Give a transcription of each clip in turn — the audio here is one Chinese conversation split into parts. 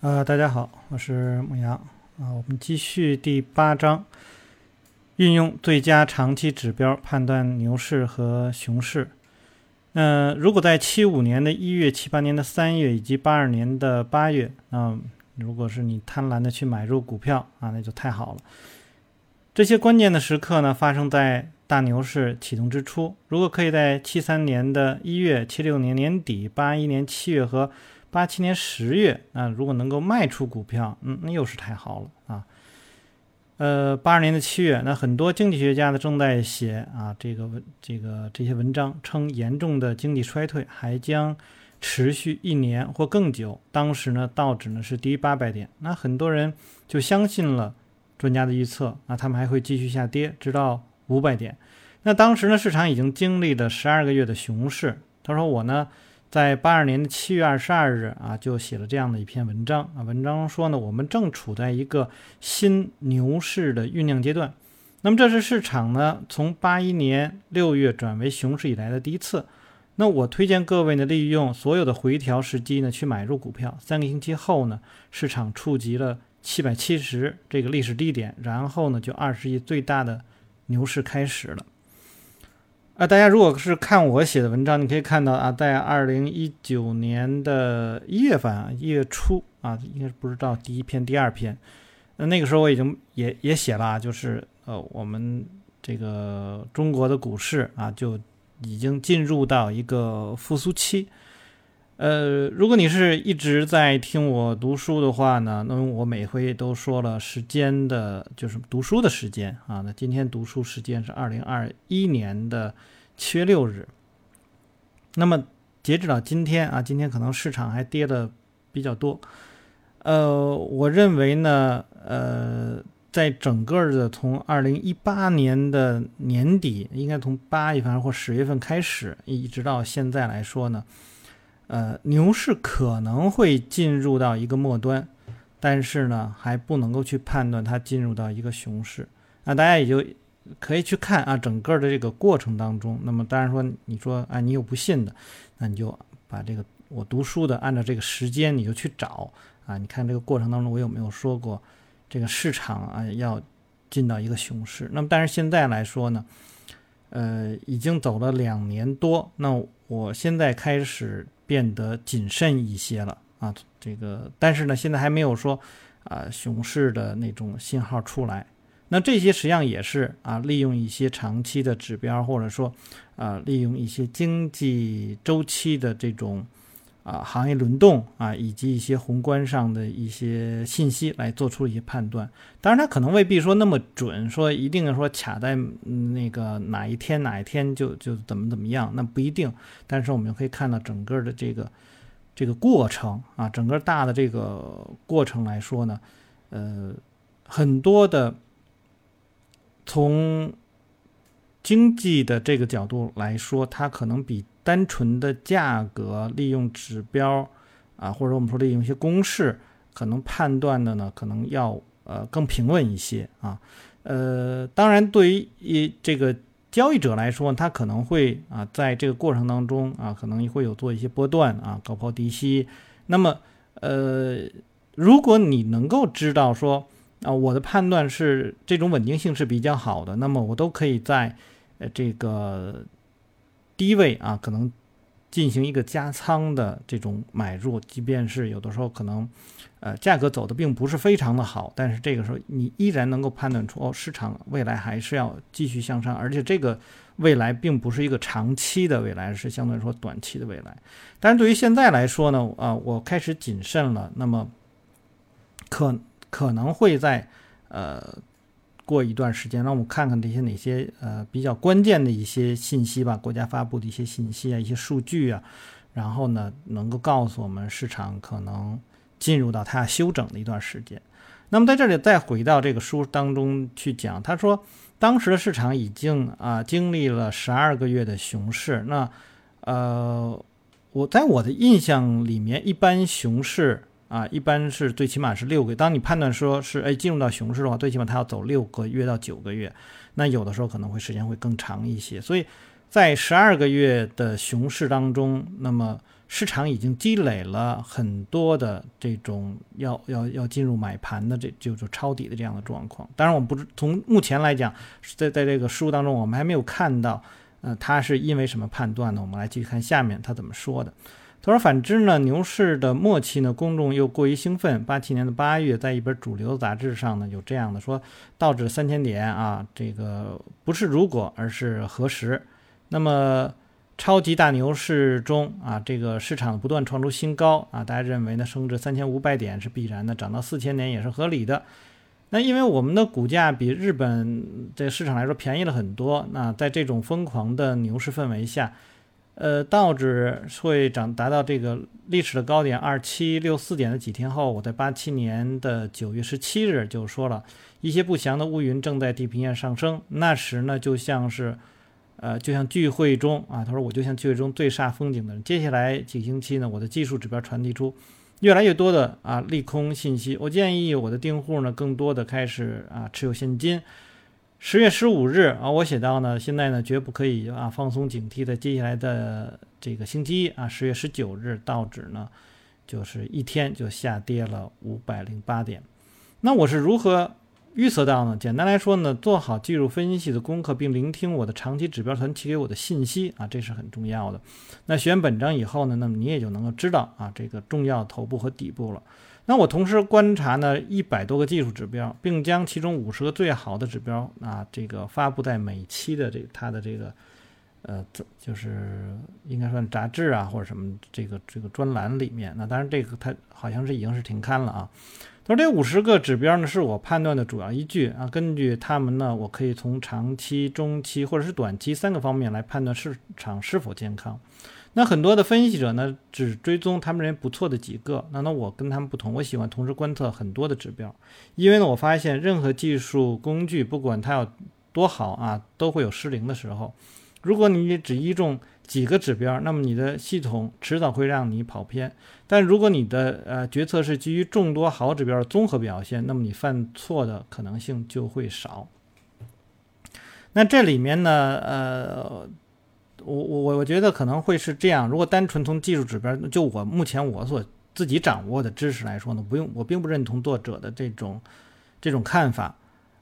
呃，大家好，我是牧羊啊。我们继续第八章，运用最佳长期指标判断牛市和熊市。那如果在七五年的一月、七八年的三月以及八二年的八月，那如果是你贪婪的去买入股票啊，那就太好了。这些关键的时刻呢，发生在大牛市启动之初。如果可以在七三年的一月、七六年年底、八一年七月和八七年十月，啊，如果能够卖出股票，嗯，那又是太好了啊。呃，八二年的七月，那很多经济学家呢正在写啊这个文这个这些文章，称严重的经济衰退还将持续一年或更久。当时呢，道指呢是低于八百点，那很多人就相信了专家的预测，那他们还会继续下跌，直到五百点。那当时呢，市场已经经历了十二个月的熊市。他说我呢。在八二年的七月二十二日啊，就写了这样的一篇文章啊。文章说呢，我们正处在一个新牛市的酝酿阶段。那么这是市场呢从八一年六月转为熊市以来的第一次。那我推荐各位呢，利用所有的回调时机呢去买入股票。三个星期后呢，市场触及了七百七十这个历史低点，然后呢就二十亿最大的牛市开始了。啊，大家如果是看我写的文章，你可以看到啊，在二零一九年的一月份啊，一月初啊，应该是不知道第一篇、第二篇，那那个时候我已经也也写了啊，就是呃，我们这个中国的股市啊，就已经进入到一个复苏期。呃，如果你是一直在听我读书的话呢，那么我每回都说了时间的，就是读书的时间啊。那今天读书时间是二零二一年的七月六日。那么截止到今天啊，今天可能市场还跌的比较多。呃，我认为呢，呃，在整个的从二零一八年的年底，应该从八月份或十月份开始，一直到现在来说呢。呃，牛市可能会进入到一个末端，但是呢，还不能够去判断它进入到一个熊市。那大家也就可以去看啊，整个的这个过程当中。那么，当然说，你说啊，你有不信的，那你就把这个我读书的按照这个时间你就去找啊。你看这个过程当中，我有没有说过这个市场啊要进到一个熊市？那么，但是现在来说呢，呃，已经走了两年多，那我现在开始。变得谨慎一些了啊，这个，但是呢，现在还没有说啊熊市的那种信号出来。那这些实际上也是啊，利用一些长期的指标，或者说啊，利用一些经济周期的这种啊行业轮动啊，以及一些宏观上的一些信息来做出一些判断。当然，它可能未必说那么准，说一定说卡在那个哪一天哪一天就就怎么怎么样，那不一定。但是我们可以看到整个的这个这个过程啊，整个大的这个过程来说呢，呃，很多的从经济的这个角度来说，它可能比单纯的价格利用指标啊，或者我们说利用一些公式，可能判断的呢，可能要。呃，更平稳一些啊，呃，当然，对于一这个交易者来说，他可能会啊，在这个过程当中啊，可能会有做一些波段啊，高抛低吸。那么，呃，如果你能够知道说啊，我的判断是这种稳定性是比较好的，那么我都可以在呃这个低位啊，可能。进行一个加仓的这种买入，即便是有的时候可能，呃，价格走的并不是非常的好，但是这个时候你依然能够判断出，哦，市场未来还是要继续向上，而且这个未来并不是一个长期的未来，是相对来说短期的未来。但是对于现在来说呢，啊，我开始谨慎了，那么可可能会在，呃。过一段时间，让我们看看这些哪些呃比较关键的一些信息吧，国家发布的一些信息啊，一些数据啊，然后呢，能够告诉我们市场可能进入到它要休整的一段时间。那么在这里再回到这个书当中去讲，他说当时的市场已经啊经历了十二个月的熊市。那呃，我在我的印象里面，一般熊市。啊，一般是最起码是六个月。当你判断说是哎进入到熊市的话，最起码它要走六个月到九个月。那有的时候可能会时间会更长一些。所以在十二个月的熊市当中，那么市场已经积累了很多的这种要要要进入买盘的这就是抄底的这样的状况。当然，我们不是从目前来讲，在在这个书当中，我们还没有看到，呃，它是因为什么判断呢？我们来继续看下面他怎么说的。他说：“反之呢，牛市的末期呢，公众又过于兴奋。八七年的八月，在一本主流杂志上呢，有这样的说：道指三千点啊，这个不是如果，而是何时。那么。”超级大牛市中啊，这个市场不断创出新高啊，大家认为呢，升至三千五百点是必然的，涨到四千点也是合理的。那因为我们的股价比日本这市场来说便宜了很多，那在这种疯狂的牛市氛围下，呃，道指会涨达到这个历史的高点二七六四点的几天后，我在八七年的九月十七日就说了一些不祥的乌云正在地平线上升，那时呢，就像是。呃，就像聚会中啊，他说我就像聚会中最煞风景的人。接下来几星期呢，我的技术指标传递出越来越多的啊利空信息。我建议我的订户呢，更多的开始啊持有现金。十月十五日啊，我写到呢，现在呢绝不可以啊放松警惕的。接下来的这个星期一啊，十月十九日，道指呢就是一天就下跌了五百零八点。那我是如何？预测到呢？简单来说呢，做好技术分析的功课，并聆听我的长期指标团提给我的信息啊，这是很重要的。那学完本章以后呢，那么你也就能够知道啊，这个重要头部和底部了。那我同时观察呢一百多个技术指标，并将其中五十个最好的指标啊，这个发布在每期的这它的这个呃，就是应该算杂志啊或者什么这个这个专栏里面。那当然这个它好像是已经是停刊了啊。而这五十个指标呢，是我判断的主要依据啊。根据它们呢，我可以从长期、中期或者是短期三个方面来判断市场是否健康。那很多的分析者呢，只追踪他们认为不错的几个。那那我跟他们不同，我喜欢同时观测很多的指标，因为呢，我发现任何技术工具，不管它有多好啊，都会有失灵的时候。如果你只依重几个指标，那么你的系统迟早会让你跑偏。但如果你的呃决策是基于众多好指标的综合表现，那么你犯错的可能性就会少。那这里面呢，呃，我我我觉得可能会是这样。如果单纯从技术指标，就我目前我所自己掌握的知识来说呢，不用我并不认同作者的这种这种看法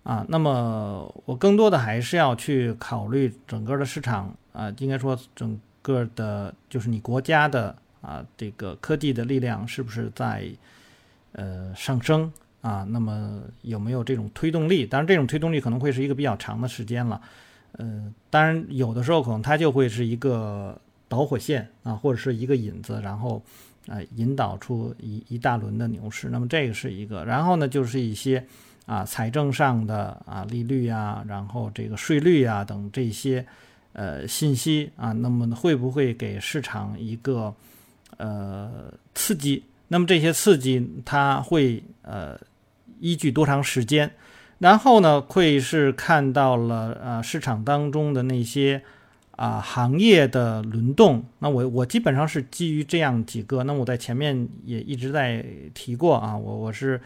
啊。那么我更多的还是要去考虑整个的市场啊，应该说整个的，就是你国家的。啊，这个科技的力量是不是在呃上升啊？那么有没有这种推动力？当然，这种推动力可能会是一个比较长的时间了。呃，当然有的时候可能它就会是一个导火线啊，或者是一个引子，然后啊引导出一一大轮的牛市。那么这个是一个。然后呢，就是一些啊财政上的啊利率啊，然后这个税率啊等这些呃信息啊，那么会不会给市场一个？呃，刺激，那么这些刺激它会呃依据多长时间？然后呢，会是看到了呃市场当中的那些啊行业的轮动。那我我基本上是基于这样几个。那我在前面也一直在提过啊，我我是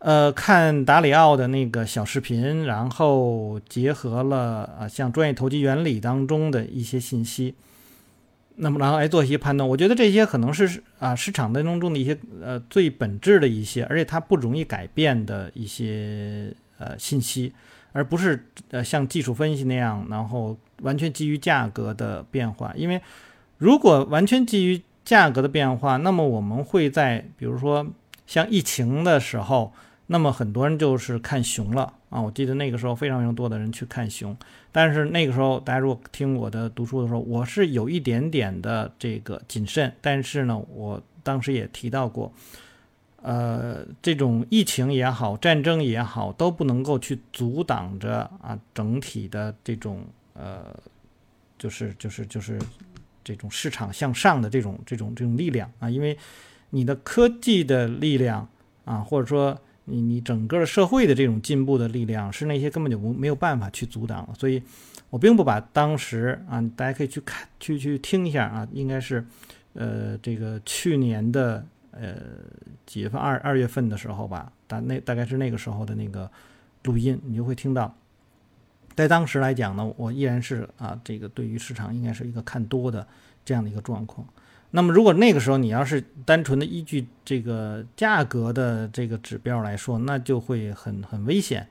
呃看达里奥的那个小视频，然后结合了啊像专业投机原理当中的一些信息。那么，然后来做一些判断，我觉得这些可能是啊市场当中中的一些呃最本质的一些，而且它不容易改变的一些呃信息，而不是呃像技术分析那样，然后完全基于价格的变化。因为如果完全基于价格的变化，那么我们会在比如说像疫情的时候。那么很多人就是看熊了啊！我记得那个时候非常非常多的人去看熊，但是那个时候大家如果听我的读书的时候，我是有一点点的这个谨慎。但是呢，我当时也提到过，呃，这种疫情也好，战争也好，都不能够去阻挡着啊整体的这种呃，就是就是就是这种市场向上的这种这种这种力量啊，因为你的科技的力量啊，或者说。你你整个社会的这种进步的力量是那些根本就不没有办法去阻挡，所以我并不把当时啊，大家可以去看去去听一下啊，应该是呃这个去年的呃几月份二二月份的时候吧，大那大概是那个时候的那个录音，你就会听到，在当时来讲呢，我依然是啊这个对于市场应该是一个看多的这样的一个状况。那么如果那个时候你要是单纯的依据这个价格的这个指标来说，那就会很很危险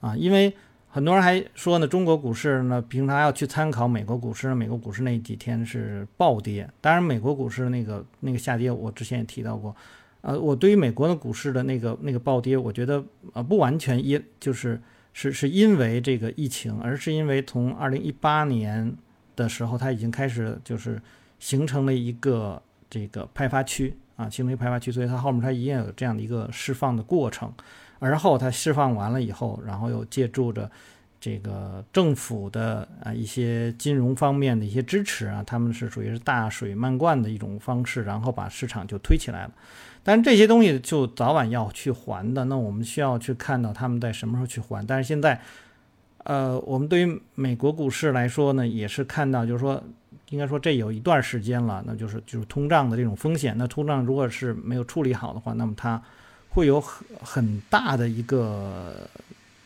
啊，因为很多人还说呢，中国股市呢平常要去参考美国股市，美国股市那几天是暴跌。当然，美国股市那个那个下跌，我之前也提到过。呃，我对于美国的股市的那个那个暴跌，我觉得呃不完全因就是是是因为这个疫情，而是因为从二零一八年的时候，它已经开始就是形成了一个这个派发区啊，形成一个派发区，所以它后面它一定有这样的一个释放的过程，而后它释放完了以后，然后又借助着。这个政府的啊一些金融方面的一些支持啊，他们是属于是大水漫灌的一种方式，然后把市场就推起来了。但这些东西就早晚要去还的，那我们需要去看到他们在什么时候去还。但是现在，呃，我们对于美国股市来说呢，也是看到，就是说，应该说这有一段时间了，那就是就是通胀的这种风险。那通胀如果是没有处理好的话，那么它会有很很大的一个。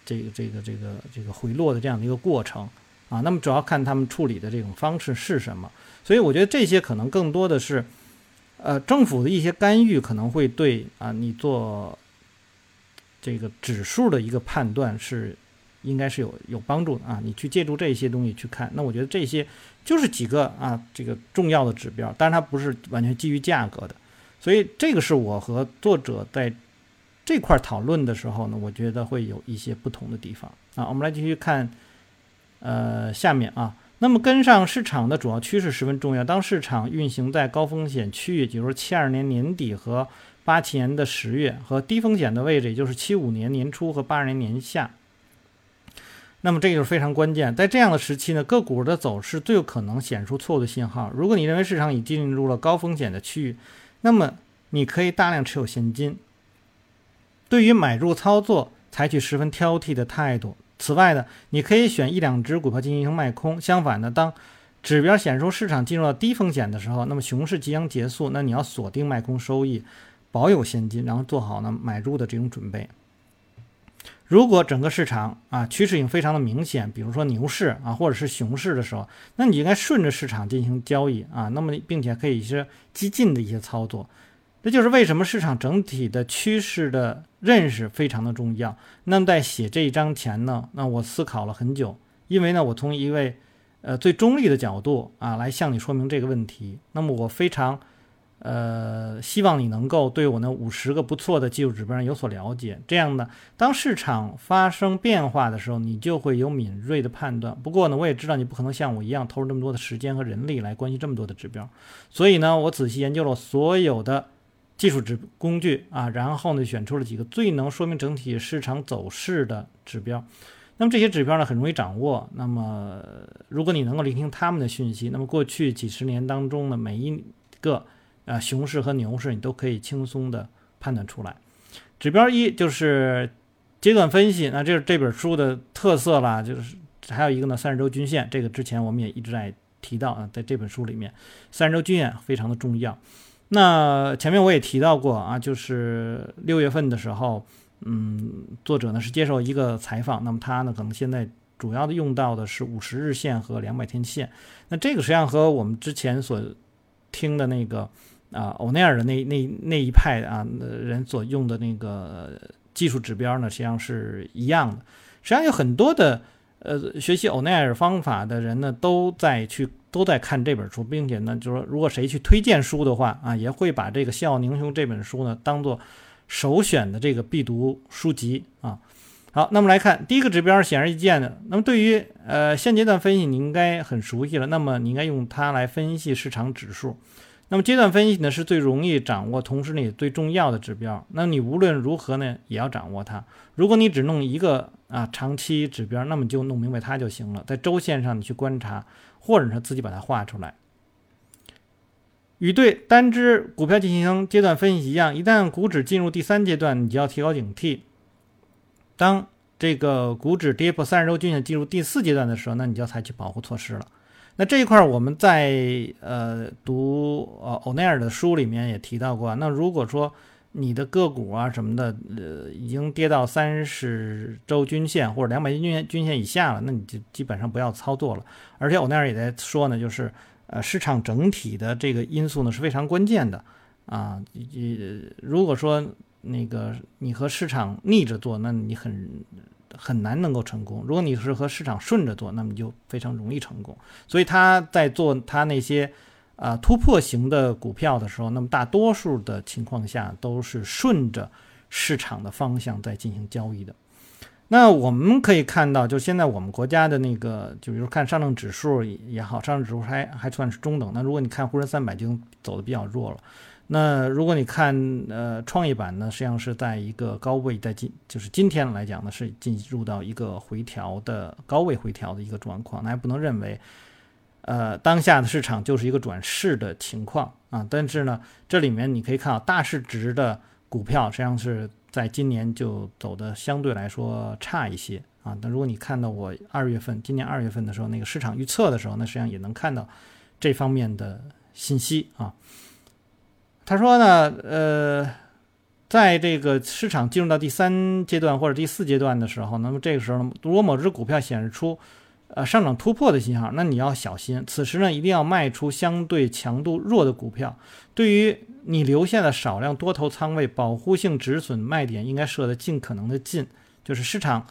这个这个这个这个回落的这样的一个过程啊，那么主要看他们处理的这种方式是什么。所以我觉得这些可能更多的是，呃，政府的一些干预可能会对啊你做这个指数的一个判断是应该是有有帮助的啊。你去借助这些东西去看，那我觉得这些就是几个啊这个重要的指标，但是它不是完全基于价格的。所以这个是我和作者在。这块讨论的时候呢，我觉得会有一些不同的地方啊。我们来继续看，呃，下面啊，那么跟上市场的主要趋势十分重要。当市场运行在高风险区域，比如说七二年年底和八七年的十月，和低风险的位置，也就是七五年年初和八二年年下，那么这就是非常关键。在这样的时期呢，个股的走势最有可能显出错误的信号。如果你认为市场已进入了高风险的区域，那么你可以大量持有现金。对于买入操作，采取十分挑剔的态度。此外呢，你可以选一两只股票进行卖空。相反呢，当指标显示市场进入到低风险的时候，那么熊市即将结束，那你要锁定卖空收益，保有现金，然后做好呢买入的这种准备。如果整个市场啊趋势性非常的明显，比如说牛市啊或者是熊市的时候，那你应该顺着市场进行交易啊，那么并且可以是激进的一些操作。这就是为什么市场整体的趋势的认识非常的重要。那么在写这一章前呢，那我思考了很久，因为呢，我从一位呃最中立的角度啊来向你说明这个问题。那么我非常呃希望你能够对我那五十个不错的技术指标有所了解。这样呢，当市场发生变化的时候，你就会有敏锐的判断。不过呢，我也知道你不可能像我一样投入这么多的时间和人力来关心这么多的指标，所以呢，我仔细研究了所有的。技术指工具啊，然后呢，选出了几个最能说明整体市场走势的指标。那么这些指标呢，很容易掌握。那么如果你能够聆听他们的讯息，那么过去几十年当中的每一个呃熊市和牛市，你都可以轻松的判断出来。指标一就是阶段分析，那这是这本书的特色啦。就是还有一个呢，三十周均线，这个之前我们也一直在提到啊，在这本书里面，三十周均线非常的重要。那前面我也提到过啊，就是六月份的时候，嗯，作者呢是接受一个采访，那么他呢可能现在主要的用到的是五十日线和两百天线。那这个实际上和我们之前所听的那个啊欧奈尔的那那那一派啊人所用的那个技术指标呢，实际上是一样的。实际上有很多的呃学习欧奈尔方法的人呢，都在去。都在看这本书，并且呢，就是说，如果谁去推荐书的话啊，也会把这个《笑傲宁雄》这本书呢当做首选的这个必读书籍啊。好，那么来看第一个指标，显而易见的。那么对于呃现阶段分析，你应该很熟悉了。那么你应该用它来分析市场指数。那么阶段分析呢是最容易掌握，同时呢也最重要的指标。那你无论如何呢也要掌握它。如果你只弄一个啊长期指标，那么就弄明白它就行了。在周线上你去观察。或者是自己把它画出来，与对单只股票进行阶段分析一样，一旦股指进入第三阶段，你就要提高警惕。当这个股指跌破三十周均线进入第四阶段的时候，那你就要采取保护措施了。那这一块我们在呃读呃欧奈尔的书里面也提到过。那如果说你的个股啊什么的，呃，已经跌到三十周均线或者两百均线均线以下了，那你就基本上不要操作了。而且欧奈尔也在说呢，就是，呃市场整体的这个因素呢是非常关键的啊。呃，如果说那个你和市场逆着做，那你很很难能够成功；如果你是和市场顺着做，那么你就非常容易成功。所以他在做他那些啊突破型的股票的时候，那么大多数的情况下都是顺着市场的方向在进行交易的。那我们可以看到，就现在我们国家的那个，就比如看上证指数也好，上证指数还还算是中等。那如果你看沪深三百，就走的比较弱了。那如果你看呃创业板呢，实际上是在一个高位，在今就是今天来讲呢，是进入到一个回调的高位回调的一个状况。那也不能认为，呃当下的市场就是一个转势的情况啊。但是呢，这里面你可以看到大市值的股票实际上是。在今年就走的相对来说差一些啊，但如果你看到我二月份今年二月份的时候那个市场预测的时候，那实际上也能看到这方面的信息啊。他说呢，呃，在这个市场进入到第三阶段或者第四阶段的时候，那么这个时候，如果某只股票显示出呃上涨突破的信号，那你要小心。此时呢，一定要卖出相对强度弱的股票。对于你留下的少量多头仓位，保护性止损卖点应该设的尽可能的近，就是市场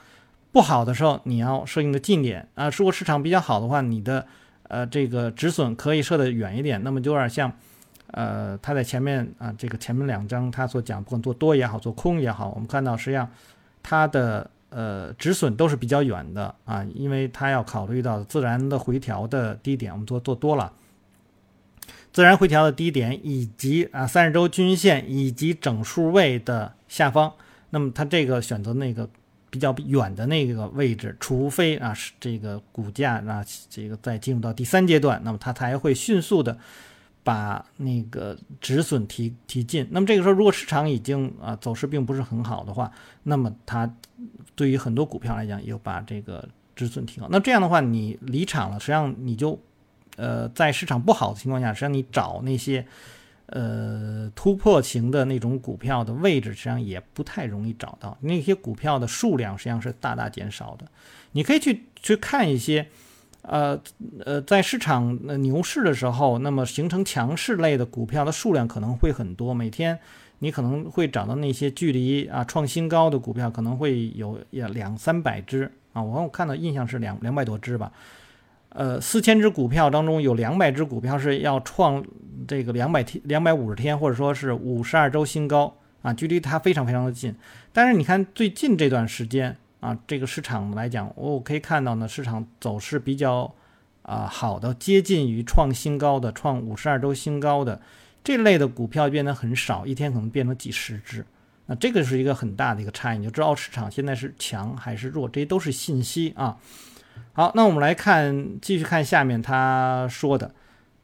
不好的时候，你要设定的近点啊。如果市场比较好的话，你的呃这个止损可以设的远一点。那么就有点像，呃，他在前面啊，这个前面两章他所讲，不管做多也好，做空也好，我们看到实际上它的呃止损都是比较远的啊，因为它要考虑到自然的回调的低点，我们做做多了。自然回调的低点，以及啊三十周均线以及整数位的下方，那么它这个选择那个比较远的那个位置，除非啊是这个股价啊这个再进入到第三阶段，那么它才会迅速的把那个止损提提进。那么这个时候，如果市场已经啊走势并不是很好的话，那么它对于很多股票来讲，又把这个止损提高。那这样的话，你离场了，实际上你就。呃，在市场不好的情况下，实际上你找那些呃突破型的那种股票的位置，实际上也不太容易找到。那些股票的数量实际上是大大减少的。你可以去去看一些，呃呃，在市场牛市的时候，那么形成强势类的股票的数量可能会很多。每天你可能会找到那些距离啊创新高的股票，可能会有两三百只啊。我我看到印象是两两百多只吧。呃，四千只股票当中有两百只股票是要创这个两百天、两百五十天，或者说是五十二周新高啊，距离它非常非常的近。但是你看最近这段时间啊，这个市场来讲，我可以看到呢，市场走势比较啊好的，接近于创新高的、创五十二周新高的这类的股票变得很少，一天可能变成几十只。那这个是一个很大的一个差异，你就知道市场现在是强还是弱，这些都是信息啊。好，那我们来看，继续看下面他说的。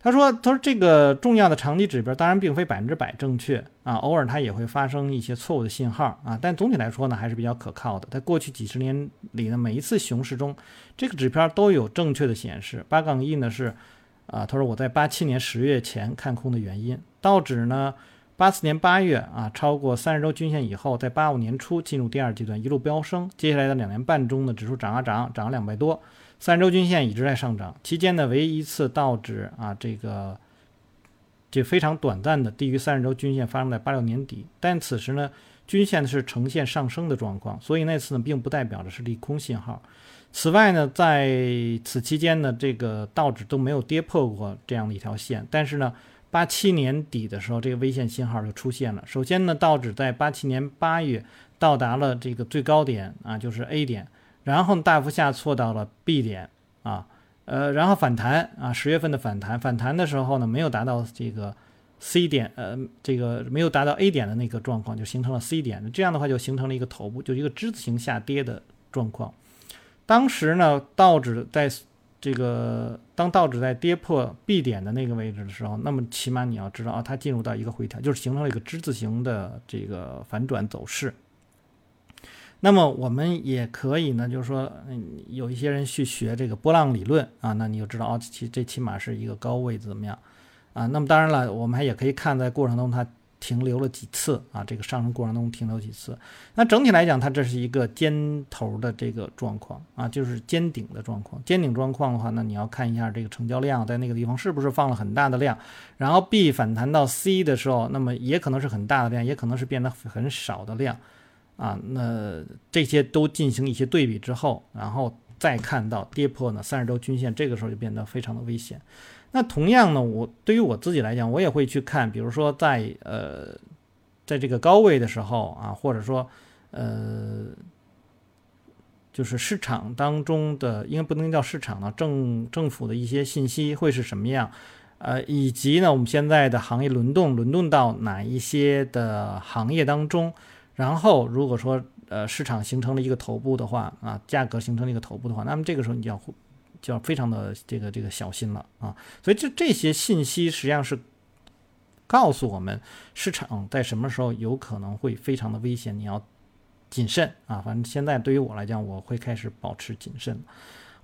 他说：“他说这个重要的长期指标当然并非百分之百正确啊，偶尔它也会发生一些错误的信号啊，但总体来说呢还是比较可靠的。在过去几十年里呢，每一次熊市中，这个指标都有正确的显示。八杠一呢是啊，他说我在八七年十月前看空的原因。道指呢，八四年八月啊超过三十周均线以后，在八五年初进入第二阶段一路飙升，接下来的两年半中呢，指数涨啊涨，涨了两倍多。”三十周均线一直在上涨，期间呢，唯一一次道指啊，这个这非常短暂的低于三十周均线发生在八六年底，但此时呢，均线是呈现上升的状况，所以那次呢，并不代表着是利空信号。此外呢，在此期间呢，这个道指都没有跌破过这样的一条线，但是呢，八七年底的时候，这个危险信号就出现了。首先呢，道指在八七年八月到达了这个最高点啊，就是 A 点。然后大幅下挫到了 B 点啊，呃，然后反弹啊，十月份的反弹，反弹的时候呢，没有达到这个 C 点，呃，这个没有达到 A 点的那个状况，就形成了 C 点，这样的话就形成了一个头部，就一个之字形下跌的状况。当时呢，道指在这个当道指在跌破 B 点的那个位置的时候，那么起码你要知道啊，它进入到一个回调，就是形成了一个之字形的这个反转走势。那么我们也可以呢，就是说，嗯，有一些人去学这个波浪理论啊，那你就知道哦，其这起码是一个高位怎么样啊？那么当然了，我们还也可以看在过程中它停留了几次啊，这个上升过程中停留几次。那整体来讲，它这是一个尖头的这个状况啊，就是尖顶的状况。尖顶状况的话，那你要看一下这个成交量在那个地方是不是放了很大的量，然后 B 反弹到 C 的时候，那么也可能是很大的量，也可能是变得很少的量啊。那这些都进行一些对比之后，然后再看到跌破呢三十周均线，这个时候就变得非常的危险。那同样呢，我对于我自己来讲，我也会去看，比如说在呃，在这个高位的时候啊，或者说呃，就是市场当中的，应该不能叫市场了，政政府的一些信息会是什么样？呃，以及呢，我们现在的行业轮动，轮动到哪一些的行业当中？然后如果说呃市场形成了一个头部的话啊，价格形成了一个头部的话，那么这个时候你就要。就要非常的这个这个小心了啊，所以这这些信息实际上是告诉我们市场在什么时候有可能会非常的危险，你要谨慎啊。反正现在对于我来讲，我会开始保持谨慎。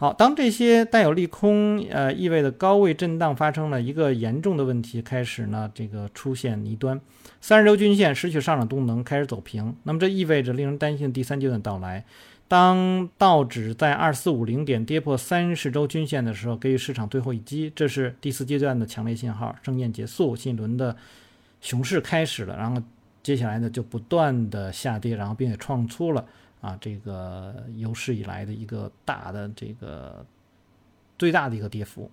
好，当这些带有利空呃意味着高位震荡发生了一个严重的问题，开始呢这个出现泥端，三十周均线失去上涨动能，开始走平，那么这意味着令人担心的第三阶段到来。当道指在二四五零点跌破三十周均线的时候，给予市场最后一击，这是第四阶段的强烈信号，盛宴结束，新一轮的熊市开始了。然后接下来呢，就不断的下跌，然后并且创出了啊这个有史以来的一个大的这个最大的一个跌幅。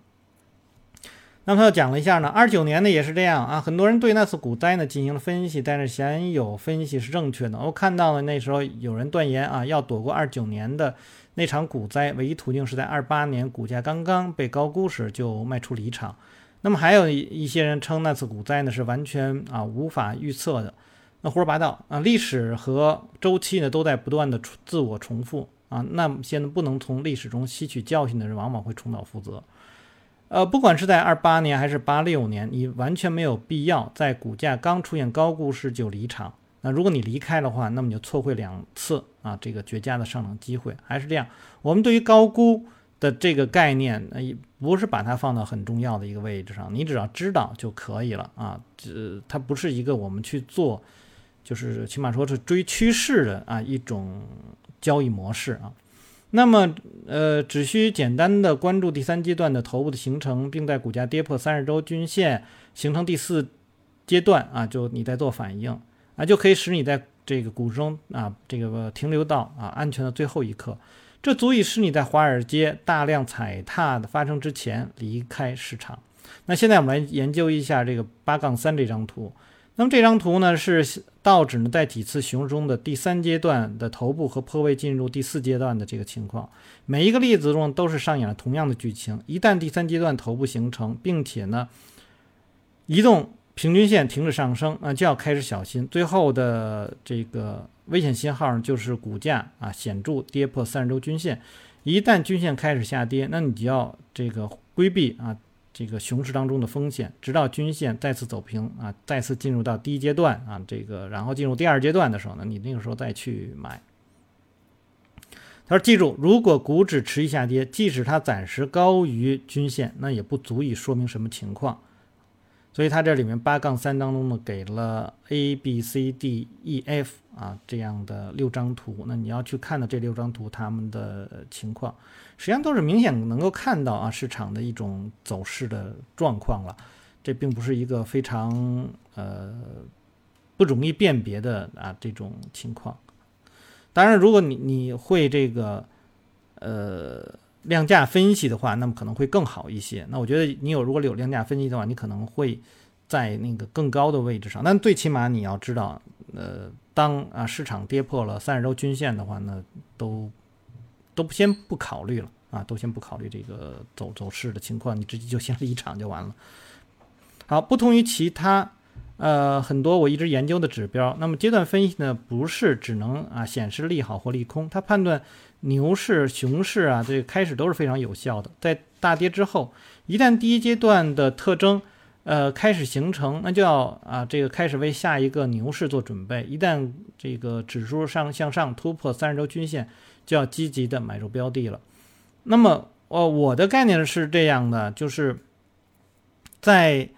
那么他讲了一下呢，二九年呢也是这样啊，很多人对那次股灾呢进行了分析，但是鲜有分析是正确的。我看到了那时候有人断言啊，要躲过二九年的那场股灾，唯一途径是在二八年股价刚刚被高估时就卖出离场。那么还有一些人称那次股灾呢是完全啊无法预测的，那胡说八道啊！历史和周期呢都在不断的自我重复啊，那现在不能从历史中吸取教训的人往往会重蹈覆辙。呃，不管是在二八年还是八六年，你完全没有必要在股价刚出现高估时就离场。那如果你离开的话，那么你就错会两次啊，这个绝佳的上涨机会。还是这样，我们对于高估的这个概念，呃，不是把它放到很重要的一个位置上，你只要知道就可以了啊。这它不是一个我们去做，就是起码说是追趋势的啊一种交易模式啊。那么，呃，只需简单的关注第三阶段的头部的形成，并在股价跌破三十周均线形成第四阶段啊，就你在做反应啊，就可以使你在这个股中啊，这个停留到啊安全的最后一刻，这足以使你在华尔街大量踩踏的发生之前离开市场。那现在我们来研究一下这个八杠三这张图。那么这张图呢，是道指呢在几次熊市中的第三阶段的头部和破位进入第四阶段的这个情况。每一个例子中都是上演了同样的剧情。一旦第三阶段头部形成，并且呢移动平均线停止上升，那就要开始小心。最后的这个危险信号就是股价啊显著跌破三十周均线。一旦均线开始下跌，那你就要这个规避啊。这个熊市当中的风险，直到均线再次走平啊，再次进入到第一阶段啊，这个然后进入第二阶段的时候呢，你那个时候再去买。他说：“记住，如果股指持续下跌，即使它暂时高于均线，那也不足以说明什么情况。”所以他这里面八杠三当中呢，给了 A B C D E F 啊这样的六张图。那你要去看的这六张图，它们的情况实际上都是明显能够看到啊市场的一种走势的状况了。这并不是一个非常呃不容易辨别的啊这种情况。当然，如果你你会这个呃量价分析的话，那么可能会更好一些。那我觉得你有如果有量价分析的话，你可能会。在那个更高的位置上，但最起码你要知道，呃，当啊市场跌破了三十周均线的话，呢都都先不考虑了啊，都先不考虑这个走走势的情况，你直接就先 离场就完了。好，不同于其他呃很多我一直研究的指标，那么阶段分析呢，不是只能啊显示利好或利空，它判断牛市、熊市啊，这个开始都是非常有效的。在大跌之后，一旦第一阶段的特征。呃，开始形成，那就要啊，这个开始为下一个牛市做准备。一旦这个指数上向上突破三十周均线，就要积极的买入标的了。那么，呃，我的概念是这样的，就是在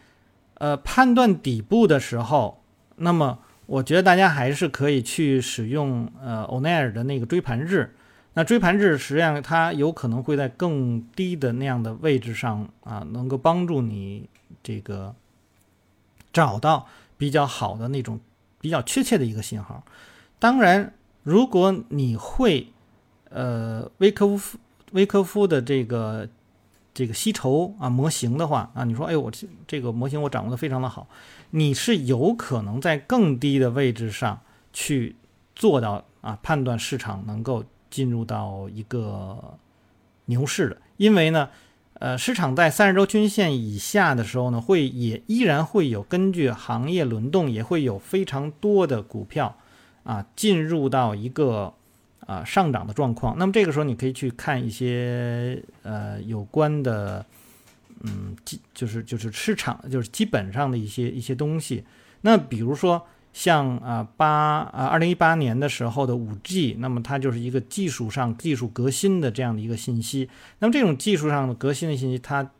呃判断底部的时候，那么我觉得大家还是可以去使用呃欧奈尔的那个追盘日。那追盘日实际上它有可能会在更低的那样的位置上啊，能够帮助你这个找到比较好的那种比较确切的一个信号。当然，如果你会呃威科夫威科夫的这个这个吸筹啊模型的话啊，你说哎我这这个模型我掌握的非常的好，你是有可能在更低的位置上去做到啊判断市场能够。进入到一个牛市的，因为呢，呃，市场在三十周均线以下的时候呢，会也依然会有根据行业轮动，也会有非常多的股票啊进入到一个啊上涨的状况。那么这个时候，你可以去看一些呃有关的，嗯，基就是就是市场就是基本上的一些一些东西。那比如说。像啊八啊二零一八年的时候的五 G，那么它就是一个技术上技术革新的这样的一个信息。那么这种技术上的革新的信息，它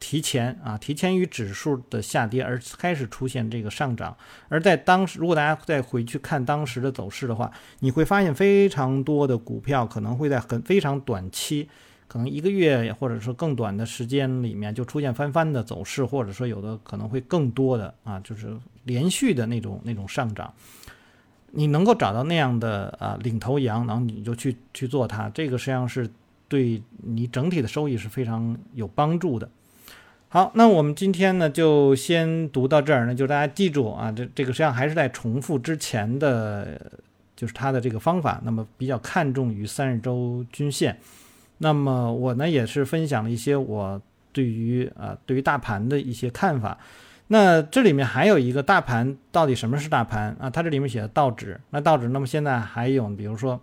提前啊提前于指数的下跌而开始出现这个上涨。而在当时，如果大家再回去看当时的走势的话，你会发现非常多的股票可能会在很非常短期。可能一个月或者说更短的时间里面就出现翻番的走势，或者说有的可能会更多的啊，就是连续的那种那种上涨。你能够找到那样的啊领头羊，然后你就去去做它，这个实际上是对你整体的收益是非常有帮助的。好，那我们今天呢就先读到这儿呢，就大家记住啊，这这个实际上还是在重复之前的，就是它的这个方法。那么比较看重于三十周均线。那么我呢也是分享了一些我对于啊对于大盘的一些看法。那这里面还有一个大盘到底什么是大盘啊？它这里面写的道指。那道指，那么现在还有比如说，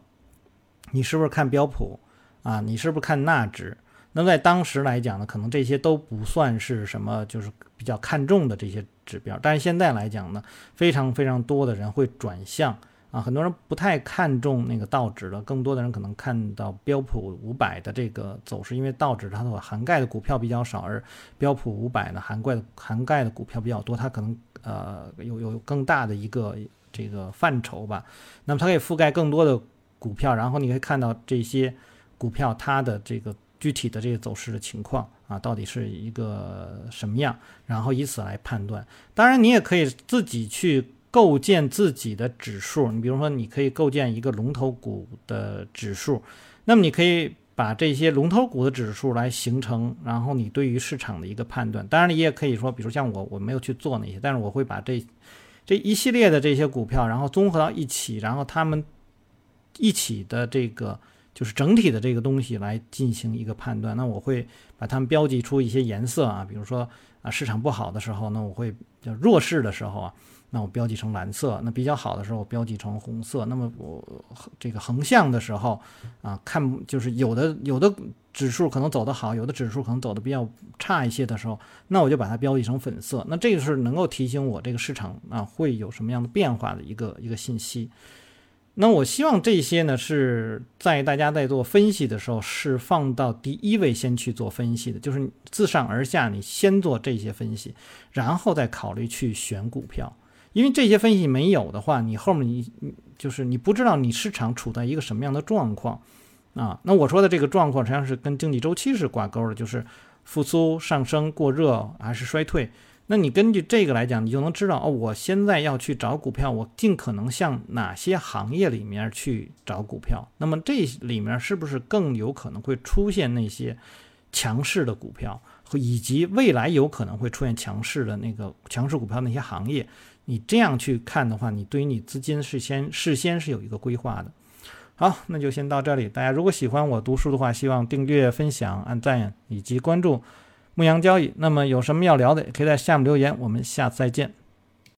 你是不是看标普啊？你是不是看纳指？那在当时来讲呢，可能这些都不算是什么就是比较看重的这些指标。但是现在来讲呢，非常非常多的人会转向。啊，很多人不太看重那个道指了，更多的人可能看到标普五百的这个走势，因为道指它所涵盖的股票比较少，而标普五百呢涵盖的涵盖的股票比较多，它可能呃有有更大的一个这个范畴吧。那么它可以覆盖更多的股票，然后你可以看到这些股票它的这个具体的这个走势的情况啊，到底是一个什么样，然后以此来判断。当然，你也可以自己去。构建自己的指数，你比如说，你可以构建一个龙头股的指数，那么你可以把这些龙头股的指数来形成，然后你对于市场的一个判断。当然，你也可以说，比如像我，我没有去做那些，但是我会把这这一系列的这些股票，然后综合到一起，然后他们一起的这个就是整体的这个东西来进行一个判断。那我会把它们标记出一些颜色啊，比如说啊，市场不好的时候，那我会叫弱势的时候啊。那我标记成蓝色，那比较好的时候我标记成红色。那么我这个横向的时候啊，看就是有的有的指数可能走得好，有的指数可能走的比较差一些的时候，那我就把它标记成粉色。那这个是能够提醒我这个市场啊会有什么样的变化的一个一个信息。那我希望这些呢是在大家在做分析的时候是放到第一位先去做分析的，就是自上而下你先做这些分析，然后再考虑去选股票。因为这些分析没有的话，你后面你就是你不知道你市场处在一个什么样的状况啊？那我说的这个状况实际上是跟经济周期是挂钩的，就是复苏、上升、过热还是衰退。那你根据这个来讲，你就能知道哦，我现在要去找股票，我尽可能向哪些行业里面去找股票。那么这里面是不是更有可能会出现那些强势的股票，以及未来有可能会出现强势的那个强势股票那些行业？你这样去看的话，你对于你资金事先事先是有一个规划的。好，那就先到这里。大家如果喜欢我读书的话，希望订阅、分享、按赞以及关注牧羊交易。那么有什么要聊的，也可以在下面留言。我们下次再见。